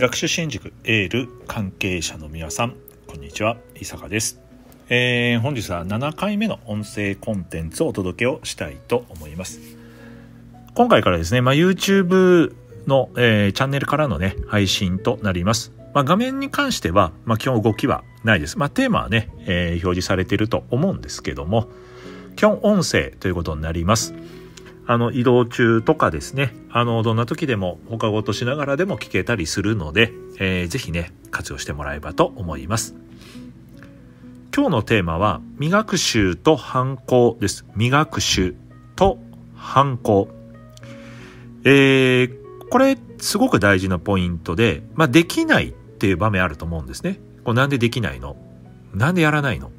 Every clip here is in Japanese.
学習新塾エール関係者の皆さんこんにちは伊坂です、えー、本日は7回目の音声コンテンツをお届けをしたいと思います今回からですね、まあ、YouTube の、えー、チャンネルからのね配信となりますまあ、画面に関しては、まあ、基本動きはないです。まあ、テーマはね、えー、表示されていると思うんですけども、基本音声ということになります。あの移動中とかですね。あのどんな時でも他ごとしながらでも聞けたりするので、えー、ぜひね活用してもらえばと思います。今日のテーマは未学習と反抗です。未学習と反抗。えー、これすごく大事なポイントで、まあ、できないっていう場面あると思うんですね。これなんでできないの？なんでやらないの？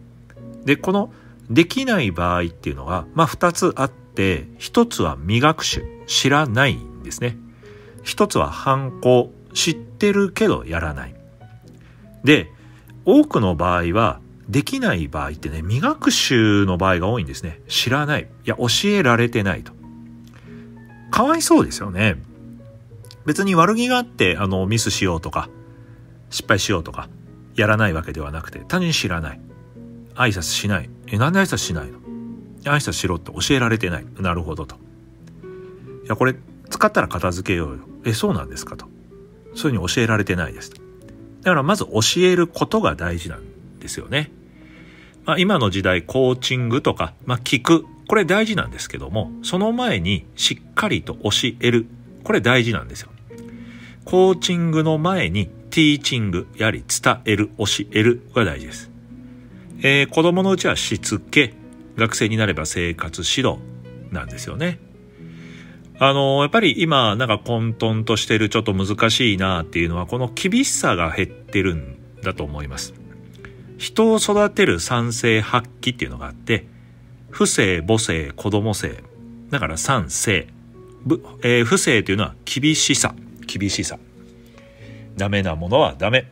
でこのできない場合っていうのが、まあ、2つあって、一つは未学習、知らないんですね。一つは反抗、知ってるけどやらない。で、多くの場合は、できない場合ってね、未学習の場合が多いんですね。知らない。いや、教えられてないと。かわいそうですよね。別に悪気があって、あの、ミスしようとか、失敗しようとか、やらないわけではなくて、単純に知らない。挨拶しない。え、なんで挨拶しないの？挨拶しろって教えられてない。なるほどと。いや、これ使ったら片付けようよ。え、そうなんですかと。そういうふうに教えられてないです。だからまず教えることが大事なんですよね。まあ、今の時代、コーチングとか、まあ、聞く。これ大事なんですけども、その前にしっかりと教える。これ大事なんですよ。コーチングの前にティーチング、やはり伝える、教えるが大事です。えー、子供のうちはしつけ、学生になれば生活指導なんですよね。あの、やっぱり今なんか混沌としてるちょっと難しいなっていうのはこの厳しさが減ってるんだと思います。人を育てる三世八期っていうのがあって、不正、母性、子供性。だから三世。えー、不正というのは厳しさ。厳しさ。ダメなものはダメ。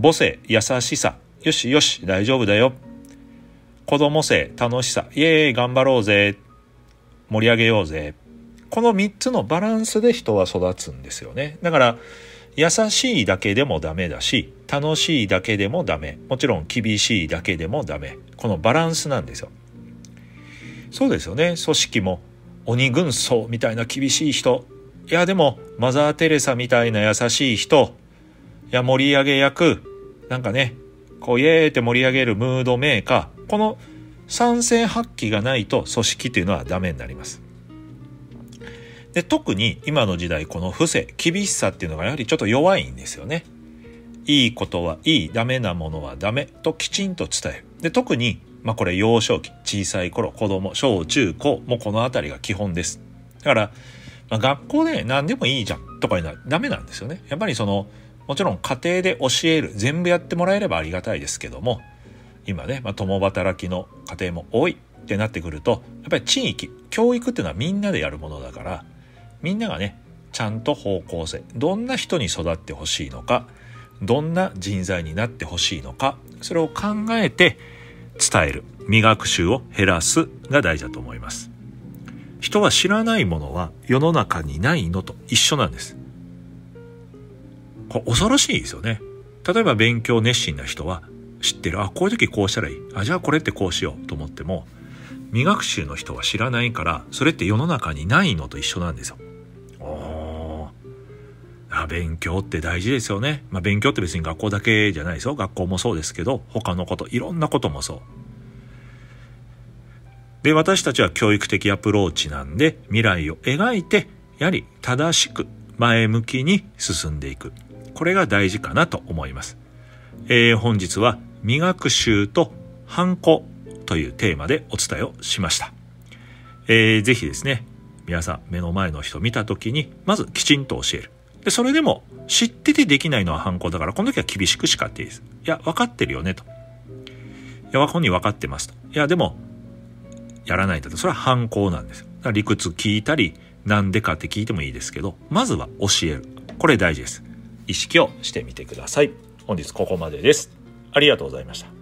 母性、優しさ。よしよし、大丈夫だよ。子供性、楽しさ、イエーイ、頑張ろうぜ、盛り上げようぜ。この3つのバランスで人は育つんですよね。だから、優しいだけでもダメだし、楽しいだけでもダメ。もちろん厳しいだけでもダメ。このバランスなんですよ。そうですよね。組織も鬼軍曹みたいな厳しい人。いや、でもマザー・テレサみたいな優しい人。いや、盛り上げ役。なんかね、こう、イエーって盛り上げるムードメーカー。この賛成発揮がないと組織というのはダメになります。で特に今の時代この不正厳しさっていうのがやはりちょっと弱いんですよね。いいことはいいダメなものはダメときちんと伝える。で特にまあこれ幼少期小さい頃子供小中高もこの辺りが基本です。だから、まあ、学校で何でもいいじゃんとかいうのはダメなんですよね。やっぱりそのもちろん家庭で教える全部やってもらえればありがたいですけども今ね、まあ、共働きの家庭も多いってなってくるとやっぱり地域教育っていうのはみんなでやるものだからみんながねちゃんと方向性どんな人に育ってほしいのかどんな人材になってほしいのかそれを考えて伝える未学習を減らすが大事だと思います。人は知らないものは世の中にないのと一緒なんです。これ恐ろしいですよね例えば勉強熱心な人は知ってるあこういう時こうしたらいいあじゃあこれってこうしようと思っても未学習の人は知らないからそれって世の中にないのと一緒なんですよ。おあ勉強って大事ですよね。まあ、勉強って別に学校だけじゃないですよ。学校もそうですけど他のこといろんなこともそう。で私たちは教育的アプローチなんで未来を描いてやはり正しく前向きに進んでいくこれが大事かなと思います。えー、本日は未学習とハンコというテーマでお伝えをしました。えー、ぜひですね、皆さん目の前の人見た時に、まずきちんと教える。で、それでも知っててできないのは反抗だから、この時は厳しく叱っていいです。いや、分かってるよね、と。いや、本人分かってますと。いや、でも、やらないと。それは反抗なんですよ。理屈聞いたり、なんでかって聞いてもいいですけど、まずは教える。これ大事です。意識をしてみてください。本日ここまでです。ありがとうございました。